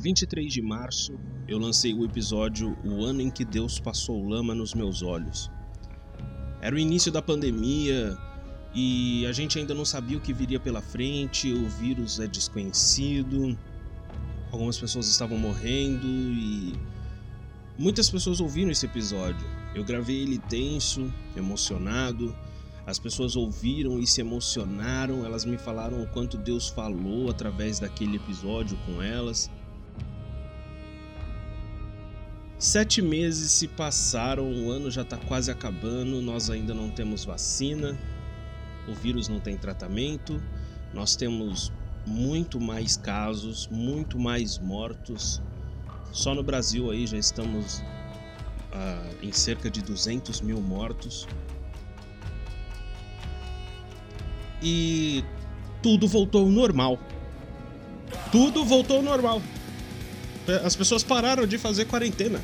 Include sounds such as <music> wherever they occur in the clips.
Em 23 de março, eu lancei o episódio O Ano em que Deus Passou Lama nos Meus Olhos. Era o início da pandemia e a gente ainda não sabia o que viria pela frente, o vírus é desconhecido, algumas pessoas estavam morrendo e muitas pessoas ouviram esse episódio. Eu gravei ele tenso, emocionado. As pessoas ouviram e se emocionaram, elas me falaram o quanto Deus falou através daquele episódio com elas. Sete meses se passaram, o ano já está quase acabando, nós ainda não temos vacina, o vírus não tem tratamento, nós temos muito mais casos, muito mais mortos. Só no Brasil aí já estamos ah, em cerca de 200 mil mortos. E tudo voltou ao normal. Tudo voltou ao normal. As pessoas pararam de fazer quarentena.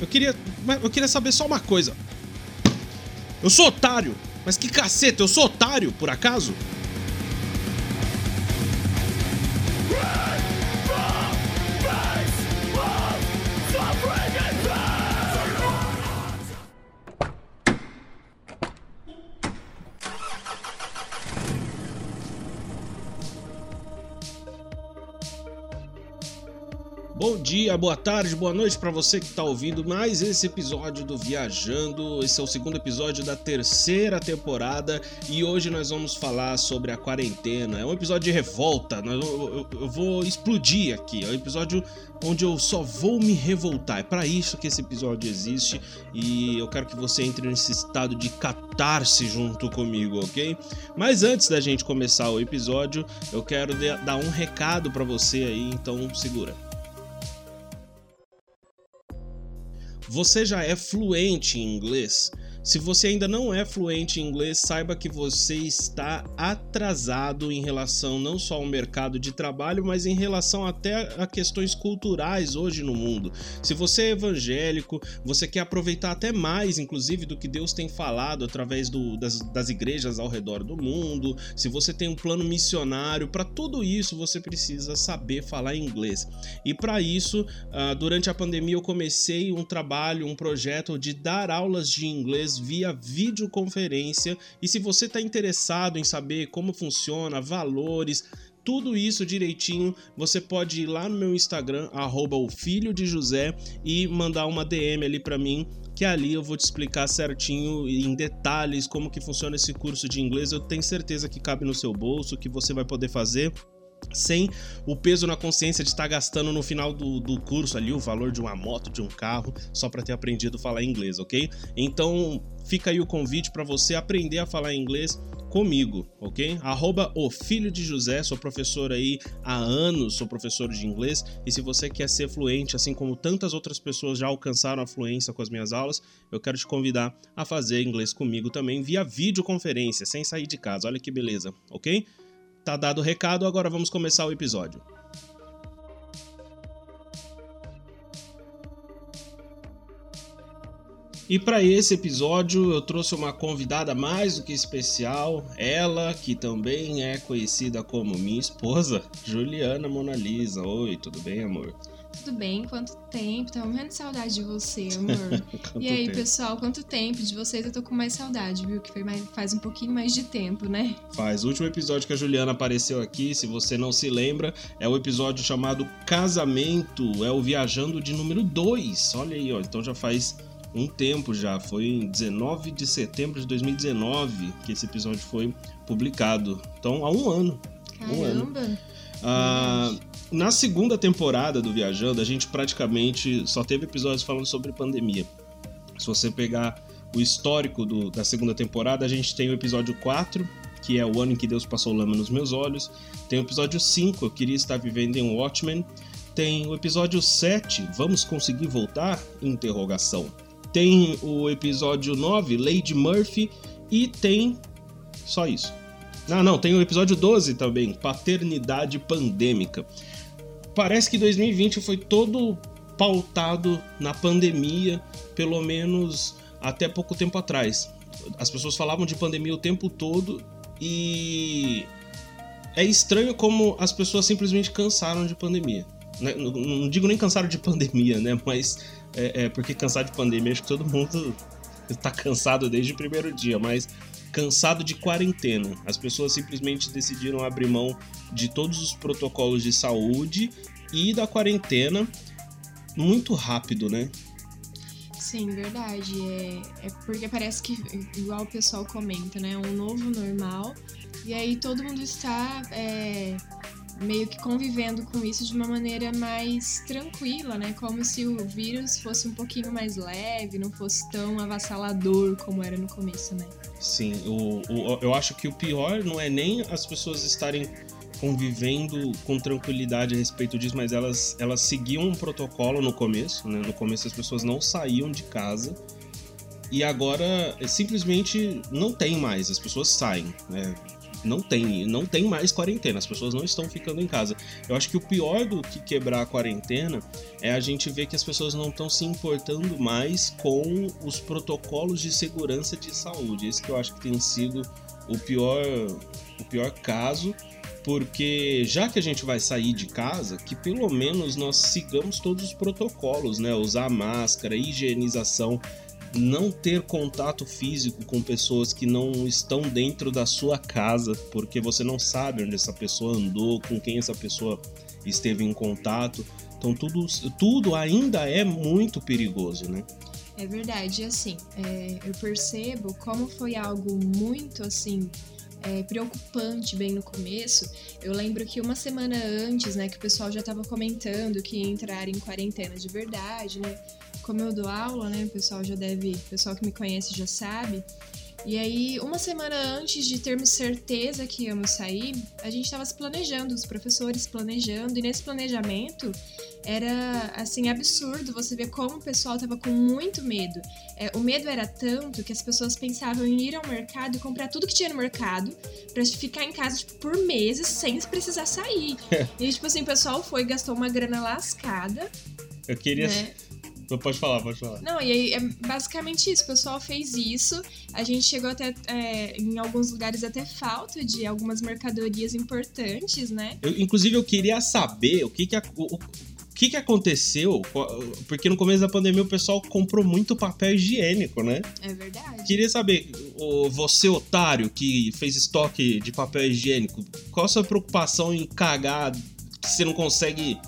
Eu queria, eu queria saber só uma coisa. Eu sou otário, mas que caceta, eu sou otário, por acaso? Bom dia, boa tarde, boa noite para você que está ouvindo mais esse episódio do Viajando. Esse é o segundo episódio da terceira temporada e hoje nós vamos falar sobre a quarentena. É um episódio de revolta, eu vou explodir aqui. É um episódio onde eu só vou me revoltar. É para isso que esse episódio existe e eu quero que você entre nesse estado de catarse junto comigo, ok? Mas antes da gente começar o episódio, eu quero dar um recado para você aí, então segura. Você já é fluente em inglês? Se você ainda não é fluente em inglês, saiba que você está atrasado em relação não só ao mercado de trabalho, mas em relação até a questões culturais hoje no mundo. Se você é evangélico, você quer aproveitar até mais, inclusive, do que Deus tem falado através do, das, das igrejas ao redor do mundo, se você tem um plano missionário, para tudo isso você precisa saber falar inglês. E para isso, ah, durante a pandemia, eu comecei um trabalho, um projeto de dar aulas de inglês via videoconferência. E se você está interessado em saber como funciona, valores, tudo isso direitinho, você pode ir lá no meu Instagram, arroba José, e mandar uma DM ali para mim, que ali eu vou te explicar certinho em detalhes como que funciona esse curso de inglês. Eu tenho certeza que cabe no seu bolso, que você vai poder fazer sem o peso na consciência de estar gastando no final do, do curso ali o valor de uma moto, de um carro, só para ter aprendido a falar inglês, ok? Então fica aí o convite para você aprender a falar inglês comigo, ok? Arroba o filho de José, sou professor aí há anos, sou professor de inglês e se você quer ser fluente, assim como tantas outras pessoas já alcançaram a fluência com as minhas aulas, eu quero te convidar a fazer inglês comigo também via videoconferência, sem sair de casa. Olha que beleza, ok? Tá dado o recado, agora vamos começar o episódio. E para esse episódio eu trouxe uma convidada mais do que especial, ela que também é conhecida como minha esposa, Juliana Mona Lisa. Oi, tudo bem, amor? Tudo bem? Quanto tempo? Tava morrendo de saudade de você, <laughs> amor. e aí, tempo? pessoal, quanto tempo de vocês? Eu tô com mais saudade, viu? Que mais, faz um pouquinho mais de tempo, né? Faz. O último episódio que a Juliana apareceu aqui, se você não se lembra, é o episódio chamado Casamento. É o Viajando de número 2. Olha aí, ó. Então já faz um tempo já, foi em 19 de setembro de 2019 que esse episódio foi publicado. Então, há um ano. Caramba! Um ano. Ah, na segunda temporada do Viajando, a gente praticamente só teve episódios falando sobre pandemia. Se você pegar o histórico do, da segunda temporada, a gente tem o episódio 4, que é o ano em que Deus passou lama nos meus olhos. Tem o episódio 5, eu queria estar vivendo em Watchmen. Tem o episódio 7, vamos conseguir voltar? Tem o episódio 9, Lady Murphy, e tem só isso. Não, não, tem o episódio 12 também, Paternidade Pandêmica. Parece que 2020 foi todo pautado na pandemia, pelo menos até pouco tempo atrás. As pessoas falavam de pandemia o tempo todo e é estranho como as pessoas simplesmente cansaram de pandemia. Né? Não, digo nem cansado de pandemia, né? Mas é, é, porque cansado de pandemia, acho que todo mundo está <laughs> cansado desde o primeiro dia, mas cansado de quarentena. As pessoas simplesmente decidiram abrir mão de todos os protocolos de saúde e da quarentena muito rápido, né? Sim, verdade. É, é porque parece que, igual o pessoal comenta, né? Um novo normal. E aí todo mundo está é, meio que convivendo com isso de uma maneira mais tranquila, né? Como se o vírus fosse um pouquinho mais leve, não fosse tão avassalador como era no começo, né? Sim, o, o, eu acho que o pior não é nem as pessoas estarem convivendo com tranquilidade a respeito disso, mas elas, elas seguiam um protocolo no começo, né? No começo as pessoas não saíam de casa e agora simplesmente não tem mais, as pessoas saem, né? Não tem, não tem mais quarentena, as pessoas não estão ficando em casa. Eu acho que o pior do que quebrar a quarentena é a gente ver que as pessoas não estão se importando mais com os protocolos de segurança de saúde. Esse que eu acho que tem sido o pior, o pior caso, porque já que a gente vai sair de casa, que pelo menos nós sigamos todos os protocolos, né? Usar máscara, higienização não ter contato físico com pessoas que não estão dentro da sua casa, porque você não sabe onde essa pessoa andou, com quem essa pessoa esteve em contato. Então tudo, tudo ainda é muito perigoso, né? É verdade, assim, é, eu percebo como foi algo muito assim é, preocupante bem no começo. Eu lembro que uma semana antes, né, que o pessoal já estava comentando que ia entrar em quarentena de verdade, né? Como eu dou aula, né, o pessoal já deve, o pessoal que me conhece já sabe. E aí, uma semana antes de termos certeza que íamos sair, a gente estava se planejando, os professores planejando, e nesse planejamento era assim absurdo você ver como o pessoal estava com muito medo. É, o medo era tanto que as pessoas pensavam em ir ao mercado e comprar tudo que tinha no mercado para ficar em casa tipo, por meses sem precisar sair. <laughs> e tipo assim, o pessoal foi gastou uma grana lascada. Eu queria né? Pode falar, pode falar. Não, e aí é basicamente isso. O pessoal fez isso. A gente chegou até, é, em alguns lugares, até falta de algumas mercadorias importantes, né? Eu, inclusive, eu queria saber o que que, a, o, o que, que aconteceu? Porque no começo da pandemia o pessoal comprou muito papel higiênico, né? É verdade. Queria saber, você otário que fez estoque de papel higiênico, qual a sua preocupação em cagar que você não consegue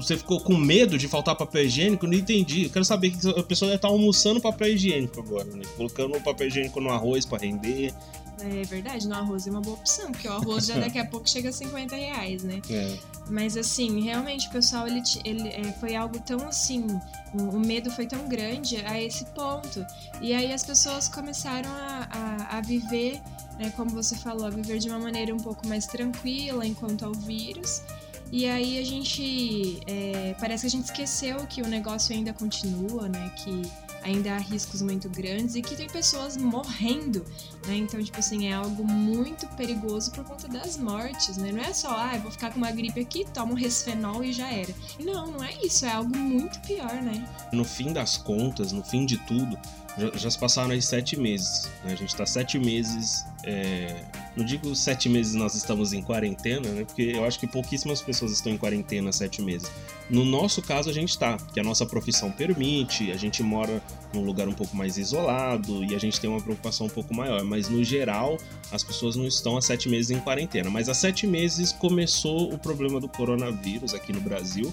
você ficou com medo de faltar papel higiênico? Não entendi. Eu quero saber que a pessoa deve estar almoçando papel higiênico agora, né? Colocando o papel higiênico no arroz para render. É verdade, no arroz é uma boa opção, porque o arroz já <laughs> daqui a pouco chega a 50 reais, né? É. Mas assim, realmente o pessoal, ele, ele é, foi algo tão assim, o, o, medo foi tão grande a esse ponto. E aí as pessoas começaram a, a, a viver, né, como você falou, a viver de uma maneira um pouco mais tranquila enquanto ao vírus. E aí a gente. É, parece que a gente esqueceu que o negócio ainda continua, né? Que ainda há riscos muito grandes e que tem pessoas morrendo, né? Então, tipo assim, é algo muito perigoso por conta das mortes, né? Não é só, ah, eu vou ficar com uma gripe aqui, toma um resfenol e já era. Não, não é isso, é algo muito pior, né? No fim das contas, no fim de tudo, já, já se passaram aí sete meses. Né? A gente está sete meses. É... Não digo sete meses nós estamos em quarentena, né? Porque eu acho que pouquíssimas pessoas estão em quarentena sete meses. No nosso caso, a gente está, que a nossa profissão permite, a gente mora num lugar um pouco mais isolado e a gente tem uma preocupação um pouco maior. Mas no geral, as pessoas não estão há sete meses em quarentena. Mas há sete meses começou o problema do coronavírus aqui no Brasil.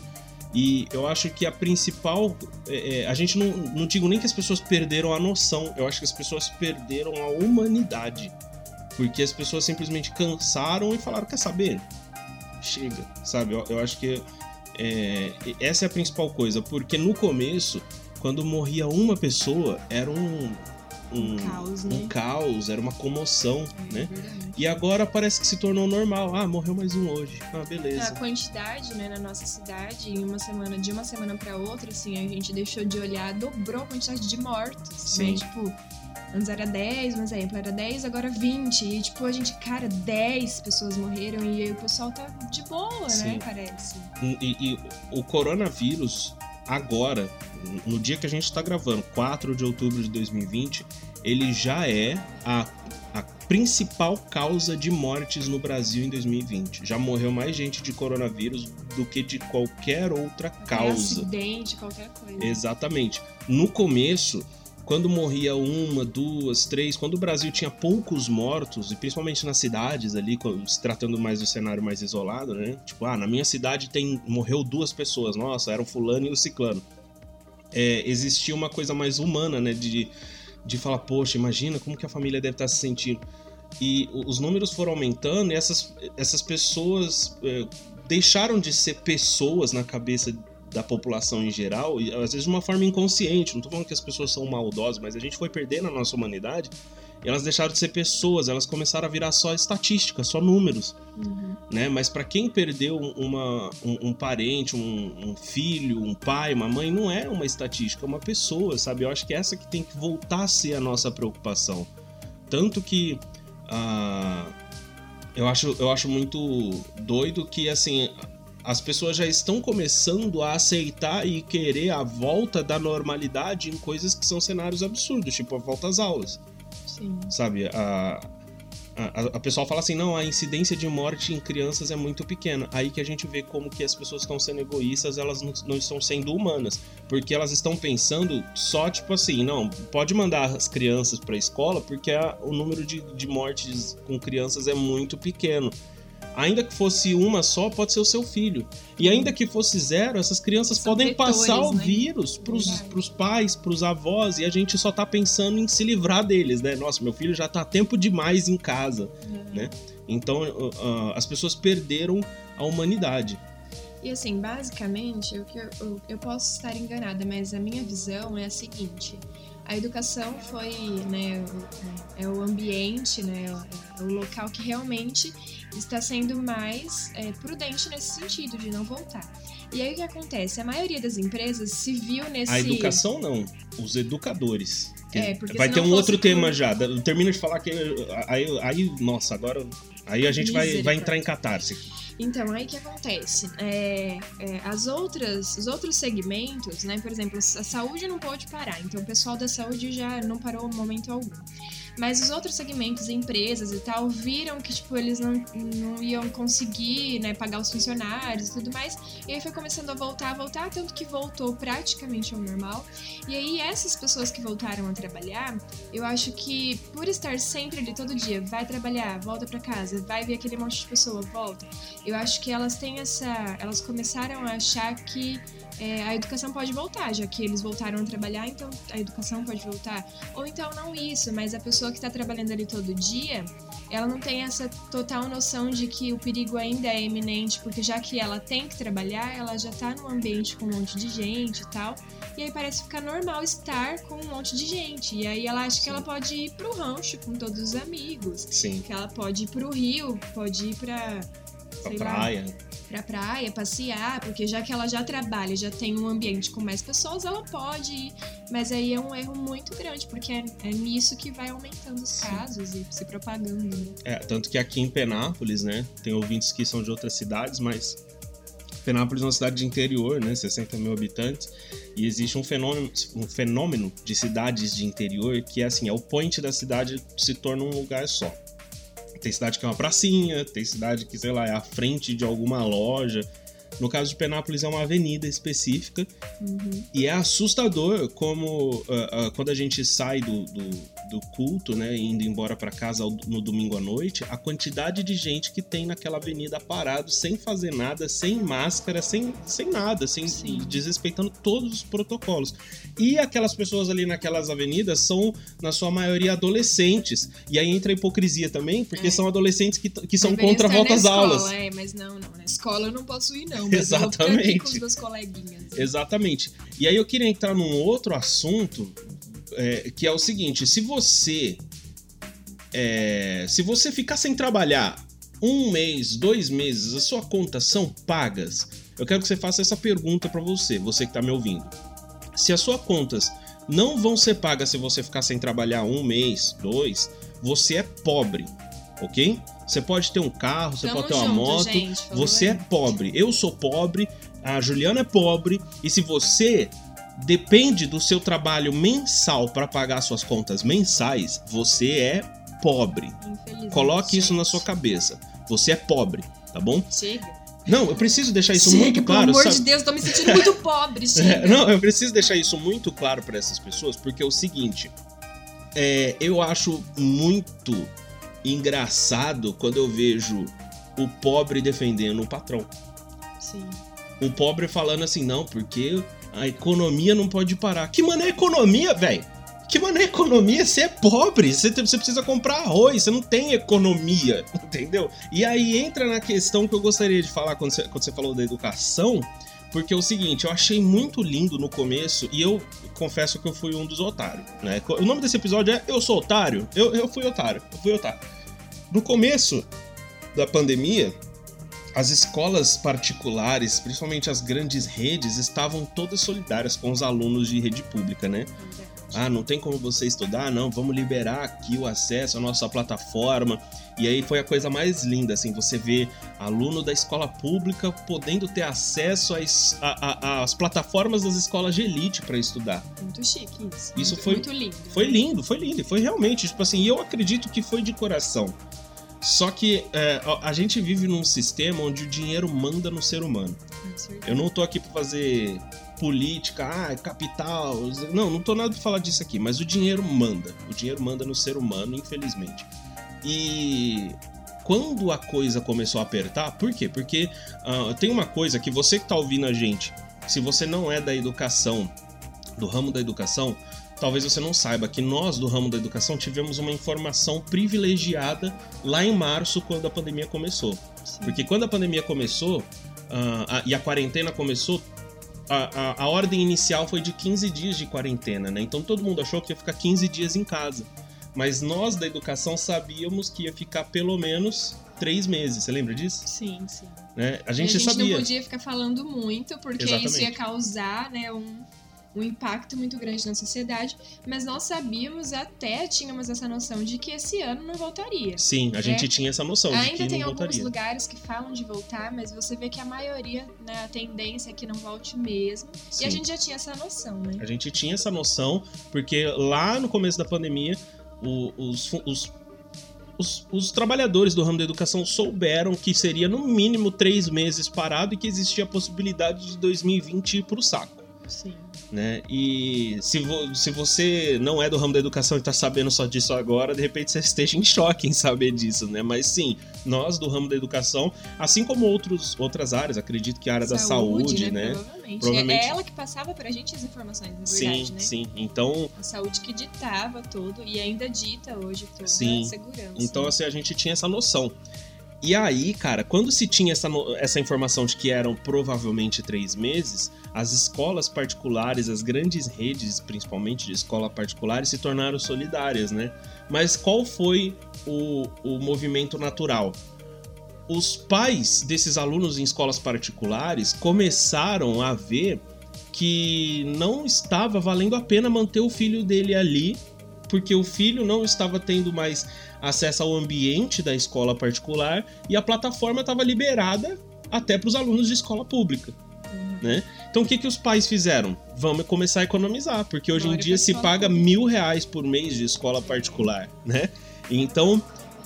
E eu acho que a principal. É, é, a gente não, não digo nem que as pessoas perderam a noção, eu acho que as pessoas perderam a humanidade. Porque as pessoas simplesmente cansaram e falaram: quer saber? Chega, sabe? Eu, eu acho que é, essa é a principal coisa, porque no começo, quando morria uma pessoa, era um, um, caos, né? um caos, era uma comoção, é, né? É e agora parece que se tornou normal. Ah, morreu mais um hoje. Ah, beleza. A quantidade, né, na nossa cidade, em uma semana, de uma semana para outra, assim, a gente deixou de olhar, dobrou a quantidade de mortos. Né? Sim. Né? Tipo, antes era 10, um exemplo, era 10, agora 20. E, tipo, a gente, cara, 10 pessoas morreram e aí o pessoal tá de boa, né, Sim. né, parece. E, e o coronavírus, agora, no dia que a gente está gravando, 4 de outubro de 2020, ele já é a, a principal causa de mortes no Brasil em 2020. Já morreu mais gente de coronavírus do que de qualquer outra causa. acidente, qualquer coisa. Exatamente. No começo, quando morria uma, duas, três, quando o Brasil tinha poucos mortos, e principalmente nas cidades ali, se tratando mais do cenário mais isolado, né? Tipo, ah, na minha cidade tem morreu duas pessoas, nossa, era o fulano e o ciclano. É, existia uma coisa mais humana, né? De de falar, poxa, imagina como que a família deve estar se sentindo. E os números foram aumentando e essas, essas pessoas é, deixaram de ser pessoas na cabeça da população em geral, e às vezes de uma forma inconsciente. Não estou falando que as pessoas são maldosas, mas a gente foi perdendo a nossa humanidade elas deixaram de ser pessoas, elas começaram a virar só estatística, só números. Uhum. Né? Mas para quem perdeu uma, um, um parente, um, um, filho, um pai, uma mãe, não é uma estatística, é uma pessoa, sabe? Eu acho que é essa que tem que voltar a ser a nossa preocupação. Tanto que. Uh, eu, acho, eu acho muito doido que, assim, as pessoas já estão começando a aceitar e querer a volta da normalidade em coisas que são cenários absurdos, tipo a volta às aulas. Sim. Sabe? A, a, a pessoa fala assim, não, a incidência de morte em crianças é muito pequena. Aí que a gente vê como que as pessoas estão sendo egoístas, elas não, não estão sendo humanas. Porque elas estão pensando só, tipo assim, não, pode mandar as crianças para a escola porque a, o número de, de mortes com crianças é muito pequeno. Ainda que fosse uma só, pode ser o seu filho. E ainda que fosse zero, essas crianças São podem vetores, passar o né? vírus pros, pros pais, pros avós, e a gente só tá pensando em se livrar deles, né? Nossa, meu filho já tá tempo demais em casa, uhum. né? Então, uh, uh, as pessoas perderam a humanidade. E assim, basicamente, eu, eu, eu posso estar enganada, mas a minha visão é a seguinte: a educação foi, né, é o ambiente, né, é o local que realmente está sendo mais é, prudente nesse sentido de não voltar. E aí o que acontece? A maioria das empresas se viu nesse. A educação não, os educadores. É, vai ter um outro tema já. Termina de falar que. Aí, aí nossa, agora. Aí a gente vai, vai entrar em catarse. Então, aí que acontece? É, é, as outras, os outros segmentos, né? Por exemplo, a saúde não pode parar. Então, o pessoal da saúde já não parou momento algum. Mas os outros segmentos, empresas e tal, viram que, tipo, eles não, não iam conseguir, né, pagar os funcionários e tudo mais. E aí foi começando a voltar, a voltar, tanto que voltou praticamente ao normal. E aí essas pessoas que voltaram a trabalhar, eu acho que por estar sempre ali todo dia, vai trabalhar, volta para casa, vai ver aquele monte de pessoa, volta. Eu acho que elas têm essa, elas começaram a achar que é, a educação pode voltar, já que eles voltaram a trabalhar, então a educação pode voltar. Ou então não isso, mas a pessoa que está trabalhando ali todo dia, ela não tem essa total noção de que o perigo ainda é iminente, porque já que ela tem que trabalhar, ela já está num ambiente com um monte de gente e tal. E aí parece ficar normal estar com um monte de gente. E aí ela acha Sim. que ela pode ir pro rancho com todos os amigos. Sim. Que ela pode ir pro rio, pode ir pra. Pra praia. Lá, pra praia, passear, porque já que ela já trabalha, já tem um ambiente com mais pessoas, ela pode ir. Mas aí é um erro muito grande, porque é, é nisso que vai aumentando os casos Sim. e se propagando. Né? É, tanto que aqui em Penápolis, né, tem ouvintes que são de outras cidades, mas Penápolis é uma cidade de interior, né, 60 mil habitantes, e existe um fenômeno, um fenômeno de cidades de interior que é assim, é o point da cidade se torna um lugar só. Tem cidade que é uma pracinha, tem cidade que, sei lá, é a frente de alguma loja. No caso de Penápolis é uma avenida específica uhum. e é assustador como uh, uh, quando a gente sai do, do, do culto, né, indo embora para casa no domingo à noite, a quantidade de gente que tem naquela avenida parado sem fazer nada, sem máscara, sem, sem nada, sem desrespeitando todos os protocolos. E aquelas pessoas ali naquelas avenidas são na sua maioria adolescentes. E aí entra a hipocrisia também, porque é. são adolescentes que, que são contra a volta às aulas. É, mas não, não, na escola eu não posso ir não, mas Exatamente. com os meus coleguinhas. Exatamente. E aí eu queria entrar num outro assunto é, que é o seguinte: se você é, se você ficar sem trabalhar um mês, dois meses, as suas contas são pagas. Eu quero que você faça essa pergunta para você, você que está me ouvindo. Se as suas contas não vão ser pagas se você ficar sem trabalhar um mês, dois, você é pobre, ok? Você pode ter um carro, você Tamo pode ter uma junto, moto, gente, você é pobre. Eu sou pobre, a Juliana é pobre, e se você depende do seu trabalho mensal para pagar suas contas mensais, você é pobre. Coloque isso na sua cabeça. Você é pobre, tá bom? Chega. Não, eu preciso deixar isso Chega, muito claro. Pelo amor sabe? de Deus, tô me sentindo muito <laughs> pobre, chega. É, não, eu preciso deixar isso muito claro para essas pessoas, porque é o seguinte: é, eu acho muito engraçado quando eu vejo o pobre defendendo o patrão. Sim. O pobre falando assim, não, porque a economia não pode parar. Que mané economia, velho? Que mané economia? Você é pobre, você, você precisa comprar arroz, você não tem economia, <laughs> entendeu? E aí entra na questão que eu gostaria de falar quando você, quando você falou da educação, porque é o seguinte, eu achei muito lindo no começo e eu confesso que eu fui um dos otários, né? O nome desse episódio é Eu Sou Otário? Eu, eu fui otário, eu fui otário. No começo da pandemia, as escolas particulares, principalmente as grandes redes, estavam todas solidárias com os alunos de rede pública, né? Ah, não tem como você estudar? Não, vamos liberar aqui o acesso à nossa plataforma. E aí foi a coisa mais linda, assim, você vê aluno da escola pública podendo ter acesso às, às plataformas das escolas de elite para estudar. Muito chique isso. Isso muito, foi- muito lindo. Foi lindo, foi lindo, e foi realmente, tipo assim, eu acredito que foi de coração. Só que é, a- gente vive num sistema onde o dinheiro manda no ser humano. Eu não tô aqui pra fazer política, ah, capital. Não, não tô nada pra falar disso aqui, mas o dinheiro manda. O dinheiro manda no ser humano, infelizmente. E quando a coisa começou a apertar, por quê? Porque ah, tem uma coisa que você que tá ouvindo a gente, se você não é da educação, do ramo da educação, talvez você não saiba que nós do ramo da educação tivemos uma informação privilegiada lá em março, quando a pandemia começou. Sim. Porque quando a pandemia começou ah, a- e a quarentena começou, a, a- a ordem inicial foi de 15 dias de quarentena, né? Então todo mundo achou que ia ficar 15 dias em casa. Mas nós da educação sabíamos que ia ficar pelo menos três meses. Você lembra disso? Sim, sim. Né? A E gente, a gente sabia. não podia ficar falando muito, porque isso Exatamente. ia causar né, um, um impacto muito grande na sociedade. Mas nós sabíamos, até tínhamos essa noção de que esse ano não voltaria. Sim, a gente tinha essa noção de É. Ainda que tem não alguns voltaria. lugares que falam de voltar, mas você vê que a maioria, né, a tendência é que não volte mesmo. E Sim. a gente já tinha essa noção, né? A gente tinha essa noção, porque lá no começo da pandemia, o- os, os, os, os trabalhadores do ramo da educação souberam que seria no mínimo três meses parado e que existia a possibilidade de 2020 ir pro saco. Sim. Né? E se, vo- se você não é do ramo da educação e tá sabendo só disso agora, de repente você esteja em choque em saber disso, né? Mas sim, nós do ramo da educação, assim como outros, outras áreas, acredito que a área da saúde, né? Provavelmente. Provavelmente. É ela que passava pra gente as informações, na Sim, verdade, né? sim. Então, A saúde que ditava tudo e ainda dita hoje toda Sim. a segurança. Então, assim, a gente tinha essa noção. E aí, cara, quando se tinha essa, essa informação de que eram provavelmente três meses, as escolas particulares, as grandes redes, principalmente de escola particulares, se tornaram solidárias, né? Mas qual foi o, o movimento natural? Os pais desses alunos em escolas particulares começaram a ver que não estava valendo a pena manter o filho dele ali, porque o filho não estava tendo mais acesso ao ambiente da escola particular e a plataforma estava liberada até para os alunos de escola pública. Né? Então o que, que os pais fizeram? Vamos começar a economizar, porque hoje em dia se paga pública. mil reais por mês de escola particular, né? Então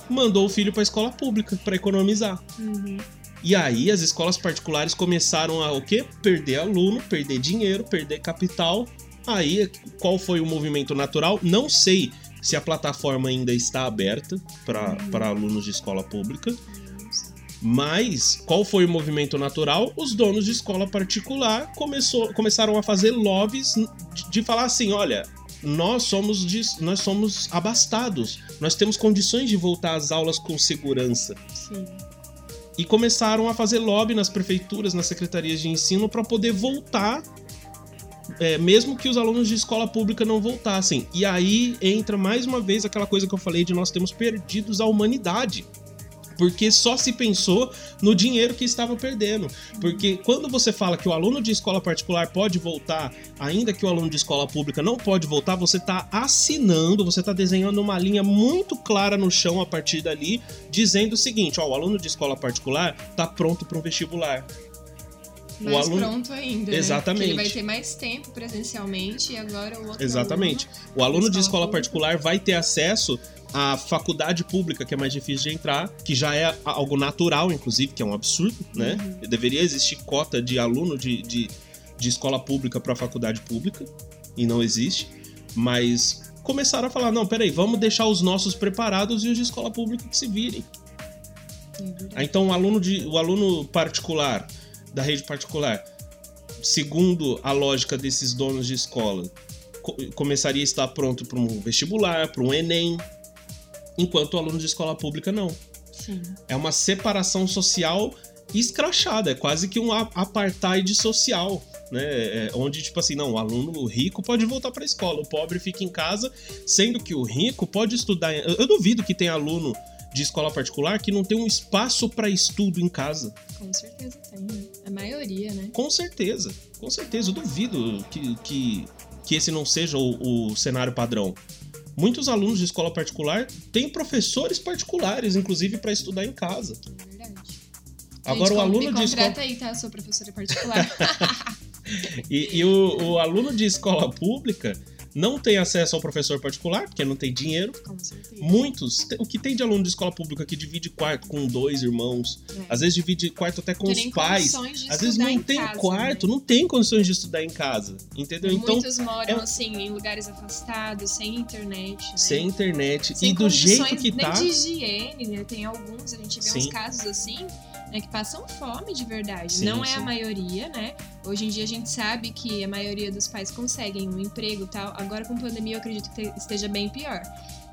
mandou o filho para a escola pública para economizar. Uhum. E aí as escolas particulares começaram a o quê? Perder aluno, perder dinheiro, perder capital. Aí qual foi o movimento natural? Não sei se a plataforma ainda está aberta para alunos de escola pública. Mas qual foi o movimento natural? Os donos de escola particular começou, começaram a fazer lobbies de, de falar assim: olha, nós somos, dis- nós somos abastados, nós temos condições de voltar às aulas com segurança. Sim. E começaram a fazer lobby nas prefeituras, nas secretarias de ensino, para poder voltar, é, mesmo que os alunos de escola pública não voltassem. E aí entra mais uma vez aquela coisa que eu falei de nós temos perdidos a humanidade. Porque só se pensou no dinheiro que estava perdendo. Porque quando você fala que o aluno de escola particular pode voltar, ainda que o aluno de escola pública não pode voltar, você está assinando, você está desenhando uma linha muito clara no chão a partir dali, dizendo o seguinte: ó, o aluno de escola particular está pronto para um vestibular. O Mais aluno- pronto ainda. Exatamente. Né? Ele vai ter mais tempo presencialmente e agora o outro. Exatamente. O aluno de escola escola particular vai ter acesso a faculdade pública, que é mais difícil de entrar, que já é algo natural, inclusive, que é um absurdo, né? Uhum. Deveria existir cota de aluno de, de, de escola pública para faculdade pública, e não existe. Mas começaram a falar: não, peraí, vamos deixar os nossos preparados e os de escola pública que se virem. Aí, Então, o aluno, de, o aluno particular, da rede particular, segundo a lógica desses donos de escola, co- começaria a estar pronto para um vestibular, para um Enem, enquanto aluno de escola pública não. Sim. É uma separação social escrachada, é quase que um apartheid social. Né, É, onde, tipo assim, não, o aluno rico pode voltar para a escola, o pobre fica em casa, sendo que o rico pode estudar. Eu, eu duvido que tenha aluno de escola particular que não tem um espaço para estudo em casa. Com certeza tem, né? A maioria, né? Com certeza, com certeza. Eu duvido que, que, que esse não seja o, o cenário padrão. Muitos alunos de escola particular têm professores particulares, inclusive, para estudar em casa. É verdade. Agora, o aluno de escola. aí, tá? Eu sou professora particular. <laughs> E, e o, o aluno de escola pública não tem acesso ao professor particular, porque não tem dinheiro. com certeza. Muitos, o que tem de aluno de escola pública que divide quarto com dois irmãos, É. às vezes divide quarto até com Que os pais. Às vezes não em tem casa, quarto, né? não tem condições de estudar em casa, entendeu? Então, Muitos moram, é- assim, em lugares afastados, sem internet, né? sem internet Sem e do jeito que nem tá, de higiene, né? Tem alguns, a gente vê uns Sim. casos assim, né, que passam fome de verdade. Sim, Não é sim. a maioria, né? Hoje em dia a gente sabe que a maioria dos pais conseguem um emprego e tal. Agora com pandemia eu acredito que te- esteja bem pior.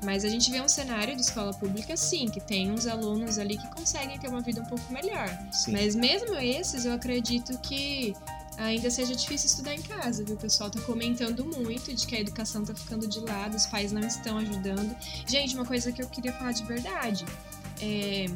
Mas a gente vê um cenário de escola pública, sim, que tem uns alunos ali que conseguem ter uma vida um pouco melhor. sim. Mas mesmo esses, eu acredito que ainda seja difícil estudar em casa, viu? O pessoal tá comentando muito de que a educação tá ficando de lado, os pais não estão ajudando. Gente, uma coisa que eu queria falar de verdade. É,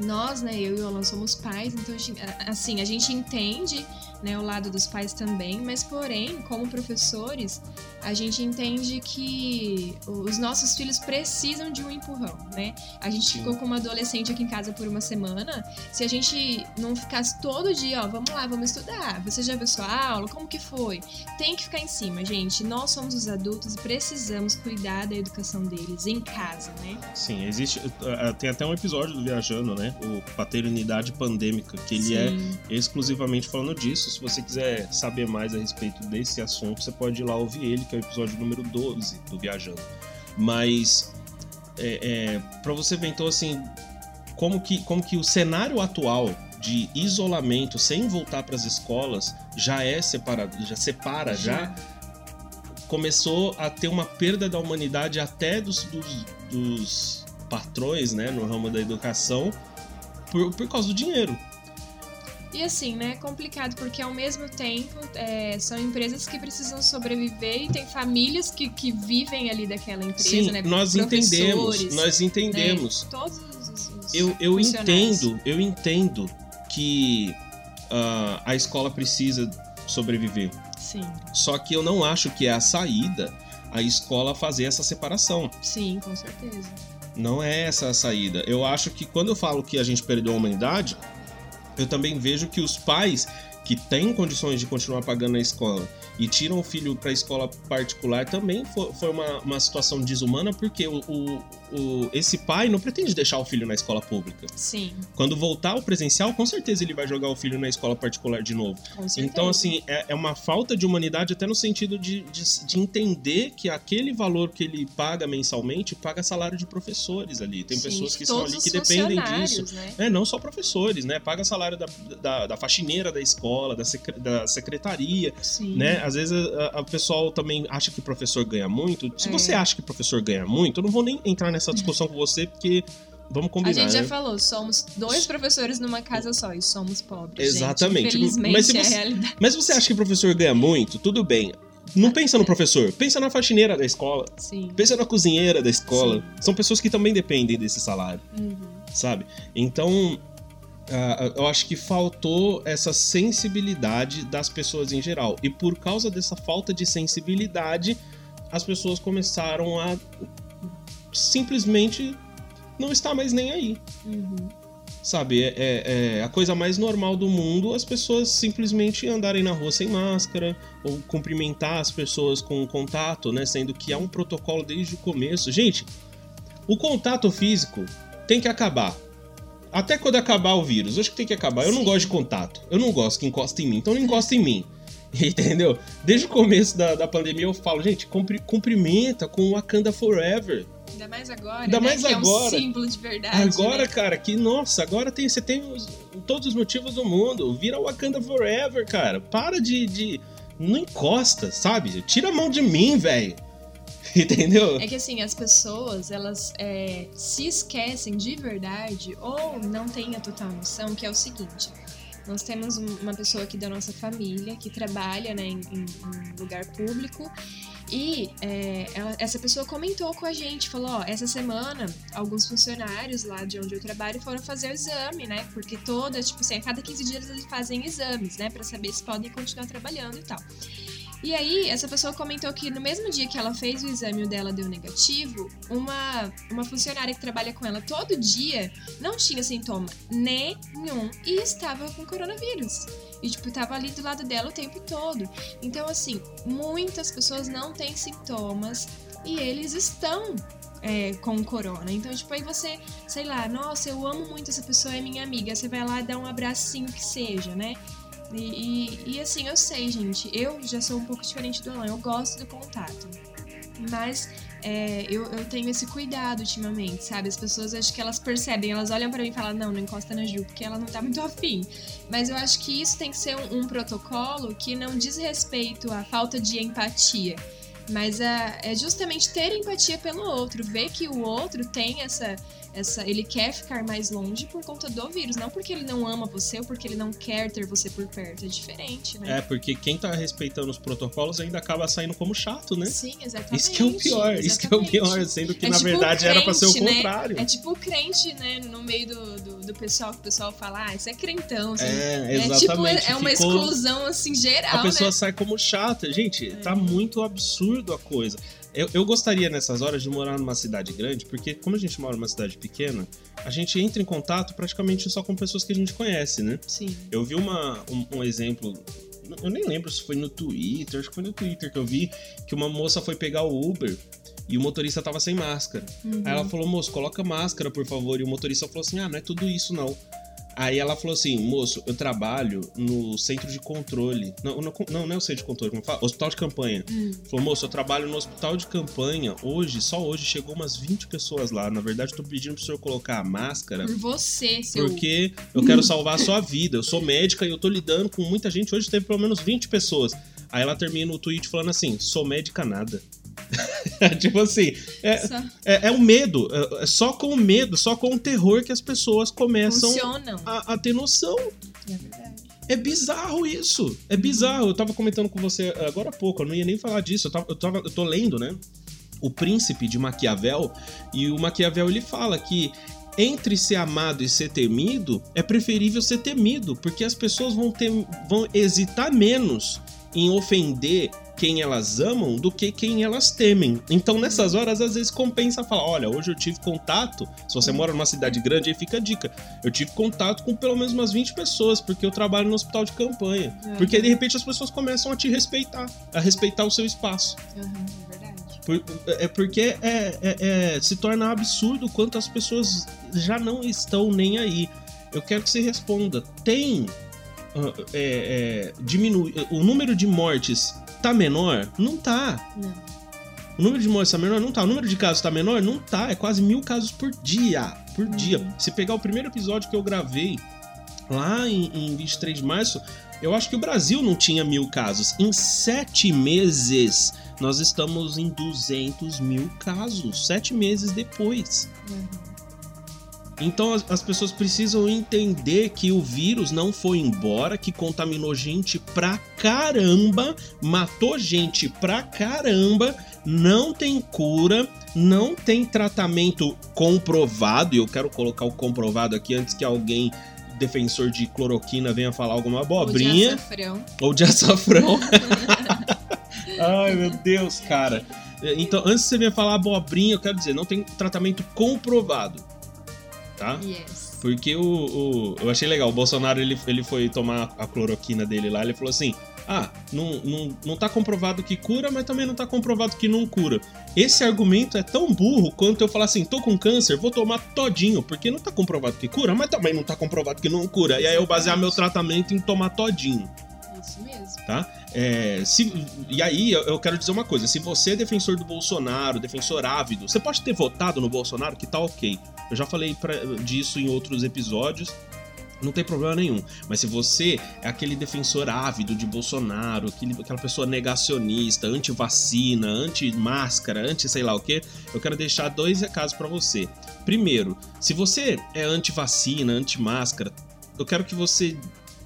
nós, né, eu e o Alan somos pais, então a gente- a- assim, a gente entende né, o lado dos pais também, mas porém, como professores, a gente entende que os nossos filhos precisam de um empurrão, né? A gente Sim. ficou com uma adolescente aqui em casa por uma semana, se a gente não ficasse todo dia, ó, vamos lá, vamos estudar, você já viu sua aula, como que foi? Tem que ficar em cima, gente. Nós somos os adultos e precisamos cuidar da educação deles em casa, né? Sim, existe. uh, Tem até um episódio do Viajando, né? O Paternidade Pandêmica, que ele é Sim. exclusivamente falando disso. Se você quiser saber mais a respeito desse assunto, você pode ir lá ouvir ele, que é o episódio número 12 do Viajando. Mas, é, é, para você ver, então, assim, como que, como que o cenário atual de isolamento sem voltar para as escolas já é separado, já separa, já começou a ter uma perda da humanidade até dos, dos, dos patrões, né, no ramo da educação, por, por causa do dinheiro. E assim, né, é complicado porque ao mesmo tempo é, são empresas que precisam sobreviver e tem famílias que, que vivem ali daquela empresa, Sim, né? nós entendemos, nós entendemos. Todos os, os Eu, eu entendo, eu entendo que ah, a escola precisa sobreviver. Sim, Só que eu não acho que é a saída a escola fazer essa separação. sim, com certeza. Não é essa a saída. Eu acho que quando eu falo que a gente perdeu a humanidade, eu também vejo que os pais que têm condições de continuar pagando a escola e tiram o filho para a escola particular também foi, uma, uma situação desumana, porque o, o- o- esse pai não pretende deixar o filho na escola pública. Sim, Quando voltar ao presencial, com certeza ele vai jogar o filho na escola particular de novo. com certeza. Então, assim, é, é uma falta de humanidade até no sentido de, de, de entender que aquele valor que ele paga mensalmente paga salário de professores ali. Tem Sim, pessoas que estão todos ali que dependem disso. Né? É, não só professores, né? Paga salário da, da, da faxineira da escola, da, secre- da secretaria, Sim. né? Às vezes a pessoal também acha que professor ganha muito. Se É. você acha que professor ganha muito, eu não vou nem entrar nessa discussão com você, porque vamos A combinar, gente já né? falou, somos dois professores numa casa só e somos pobres. Exatamente. Gente. Infelizmente Mas se é a você- realidade. Mas você acha que professor ganha muito, tudo bem. Não pensa no professor, pensa na faxineira da escola, Sim. pensa na cozinheira da escola. Sim. São pessoas que também dependem desse salário, Uhum. sabe? Então, ah, eu acho que faltou essa sensibilidade das pessoas em geral. E por causa dessa falta de sensibilidade, as pessoas começaram a simplesmente não estar mais nem aí. Uhum. Sabe, é, é- é a coisa mais normal do mundo as pessoas simplesmente andarem na rua sem máscara ou cumprimentar as pessoas com contato, né? Sendo que há um protocolo desde o começo. Gente, O contato físico tem que acabar. Até quando acabar o vírus, acho que tem que acabar. Eu não gosto de contato. Eu não gosto que encosta em mim. Então não encosta em mim. <laughs> Entendeu? Desde o começo da, da pandemia eu falo, gente, cumpri- cumprimenta com o Wakanda Forever. Ainda mais agora, Ainda né? mais que agora. é um símbolo de verdade. Agora, né? cara, que nossa, agora tem, você tem os- todos os motivos do mundo. Vira Wakanda Forever, cara. Para de. de não encosta, sabe? Tira a mão de mim, velho. <laughs> Entendeu? É que assim, as pessoas, elas é, se esquecem de verdade ou não têm a total noção que é o seguinte. Nós temos um- uma pessoa aqui da nossa família que trabalha né, em, em- lugar público e é, ela- essa pessoa comentou com a gente, falou, ó, essa semana alguns funcionários lá de onde eu trabalho foram fazer o exame, né? Porque toda, tipo assim, a cada 15 dias eles fazem exames, né? Pra saber se podem continuar trabalhando e tal. E aí, essa pessoa comentou que no mesmo dia que ela fez o exame o dela deu negativo, uma, uma funcionária que trabalha com ela todo dia não tinha sintoma nenhum e estava com coronavírus. E, tipo, tava ali do lado dela o tempo todo. Então, assim, muitas pessoas não têm sintomas e eles estão é, com corona. Então, tipo, aí você, sei lá, nossa, eu amo muito essa pessoa, é minha amiga. Você vai lá dar um abracinho que seja, né? E, e, e, assim, eu sei, gente, eu já sou um pouco diferente do Alan, eu gosto do contato. Mas é, eu, eu tenho esse cuidado ultimamente, sabe? As pessoas acho que elas percebem, elas olham pra mim e falam, não, não encosta na Ju, porque ela não tá muito afim. Mas eu acho que isso tem que ser um, um protocolo que não diz respeito à falta de empatia. Mas é, é justamente ter empatia pelo outro, ver que o outro tem essa, essa. Ele quer ficar mais longe por conta do vírus, não porque ele não ama você ou porque ele não quer ter você por perto. É diferente, né? É, porque quem tá respeitando os protocolos ainda acaba saindo como chato, né? Sim, exatamente. Isso que é o pior, isso que é o exatamente. pior, sendo que É na tipo verdade um era pra ser o crente, né? contrário. É tipo o crente, né? No meio do, do, do pessoal, que o pessoal fala, ah, isso é crentão. Assim. É, É tipo, exatamente. é uma Ficou- exclusão, assim, geral, A pessoa né? sai como chata. Gente, É. tá muito absurdo a coisa. Eu, eu gostaria nessas horas de morar numa cidade grande, porque como a gente mora numa cidade pequena, a gente entra em contato praticamente só com pessoas que a gente conhece, né? Sim. Eu vi uma, um, um exemplo, eu nem lembro se foi no Twitter, acho que foi no Twitter que eu vi, que uma moça foi pegar o Uber e o motorista tava sem máscara. Uhum. Aí ela falou, moço, coloca máscara, por favor. E o motorista falou assim: ah, não é tudo isso, não. Aí ela falou assim, moço, eu trabalho no centro de controle. Não, não, não, não é o centro de controle, como fala? Hospital de campanha. Hum. Falou, moço, eu trabalho no hospital de campanha. Hoje, só hoje, chegou umas 20 pessoas lá. Na verdade, eu tô pedindo pro senhor colocar a máscara. Por você, seu. Porque eu quero salvar a sua vida. Eu sou médica e eu tô lidando com muita gente. Hoje teve pelo menos 20 pessoas. Aí ela termina o tweet falando assim: sou médica nada. <laughs> tipo assim, é, é, é o medo. É, é só com o medo, só com o terror que as pessoas começam a, a ter noção. É verdade. É bizarro isso. É bizarro. Eu tava comentando com você agora há pouco, eu não ia nem falar disso. Eu, tava, eu, tava, eu tô lendo, né? O Príncipe de Maquiavel. E o Maquiavel ele fala que entre ser amado e ser temido, é preferível ser temido, porque as pessoas vão, ter, vão hesitar menos em ofender quem elas amam do que quem elas temem. Então, nessas horas, às vezes compensa falar: olha, hoje eu tive contato. Se você mora numa cidade grande, aí fica a dica. Eu tive contato com pelo menos umas 20 pessoas, porque eu trabalho no hospital de campanha. Uhum. Porque de repente as pessoas começam a te respeitar, a respeitar o seu espaço. Uhum, é é porque é, é- é- se torna absurdo quanto as pessoas já não estão nem aí. Eu quero que você responda: tem. É, é, diminui, o número de mortes tá menor? Não tá. Não. O número de mortes tá menor? Não tá. O número de casos tá menor? Não tá. É quase mil casos por dia. Por dia. Se pegar o primeiro episódio que eu gravei lá em, em 23 de março, eu acho que o Brasil não tinha mil casos. Em sete meses, nós estamos em 200 mil casos. Sete meses depois. Uhum. Então as, as pessoas precisam entender que o vírus não foi embora, que contaminou gente pra caramba, matou gente pra caramba, não tem cura, não tem tratamento comprovado, e eu quero colocar o comprovado aqui antes que alguém defensor de cloroquina venha falar alguma O de abobrinha açafrão. ou de açafrão. <laughs> Ai, meu Deus, cara. Então, antes de você vir falar abobrinha, eu quero dizer, não tem tratamento comprovado. Tá? Yes. Porque o, o, eu achei legal, o Bolsonaro ele, ele foi tomar a cloroquina dele lá, ele falou assim: ah, não, não, não tá comprovado que cura, mas também não tá comprovado que não cura. Esse argumento é tão burro quanto eu falar assim: tô com câncer, vou tomar todinho, porque não tá comprovado que cura, mas também não tá comprovado que não cura. E aí eu basear meu tratamento em tomar todinho. Isso mesmo. Tá? É, se, e aí eu quero dizer uma coisa: se você é defensor do Bolsonaro, defensor ávido, você pode ter votado no Bolsonaro, que tá ok. Eu já falei pra, disso em outros episódios. Não tem problema nenhum. Mas se você é aquele defensor ávido de Bolsonaro, aquele, aquela pessoa negacionista, anti-vacina, anti-máscara, anti sei lá o que, eu quero deixar dois recados para você. Primeiro, se você é anti-vacina, anti-máscara, eu quero que você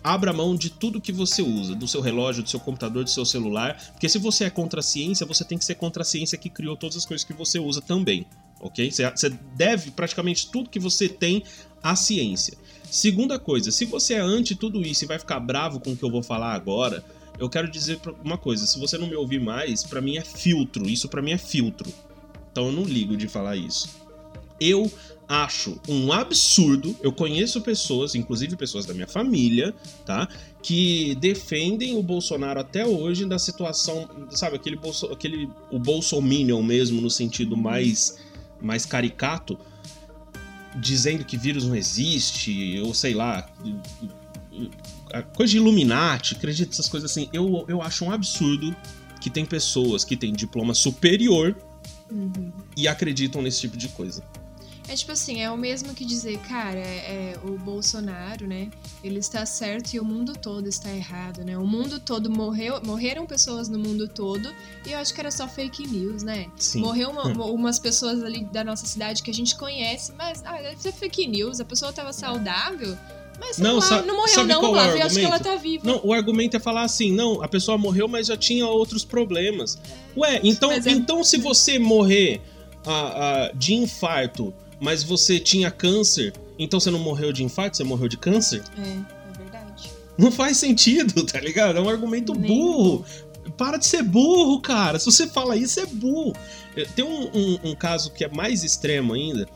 abra mão de tudo que você usa, do seu relógio, do seu computador, do seu celular, porque se você é contra a ciência, você tem que ser contra a ciência que criou todas as coisas que você usa também, ok? Você deve praticamente tudo que você tem à ciência. Segunda coisa, se você é anti tudo isso e vai ficar bravo com o que eu vou falar agora, eu quero dizer uma coisa, se você não me ouvir mais, para mim é filtro, isso para mim é filtro. Então eu não ligo de falar isso. Eu acho um absurdo. Eu conheço pessoas, inclusive pessoas da minha família, tá? Que defendem o Bolsonaro até hoje na situação, sabe, aquele, bolso, aquele o Bolsominion mesmo, no sentido mais, mais caricato, dizendo que vírus não existe, ou sei lá, coisa de Illuminati, acredito nessas coisas assim. Eu, eu acho um absurdo que tem pessoas que têm diploma superior uhum. e acreditam nesse tipo de coisa. É tipo assim, é o mesmo que dizer, cara, é, é, o Bolsonaro, né? Ele está certo e o mundo todo está errado, né? O mundo todo morreu, morreram pessoas no mundo todo e eu acho que era só fake news, né? Sim. Morreu uma, hum. umas pessoas ali da nossa cidade que a gente conhece, mas ah, deve ser fake news, a pessoa estava saudável. Mas não, lá, não morreu não, qual eu acho que ela tá viva. Não, o argumento é falar assim, não, a pessoa morreu, mas já tinha outros problemas. É. Ué, então, é... então se você morrer ah, ah, de infarto mas você tinha câncer, então você não morreu de infarto, você morreu de câncer? É, é verdade. Não faz sentido, tá ligado? É um argumento Nem burro. Para de ser burro, cara. Se você fala isso, é burro. Tem um, um, um caso que é mais extremo ainda,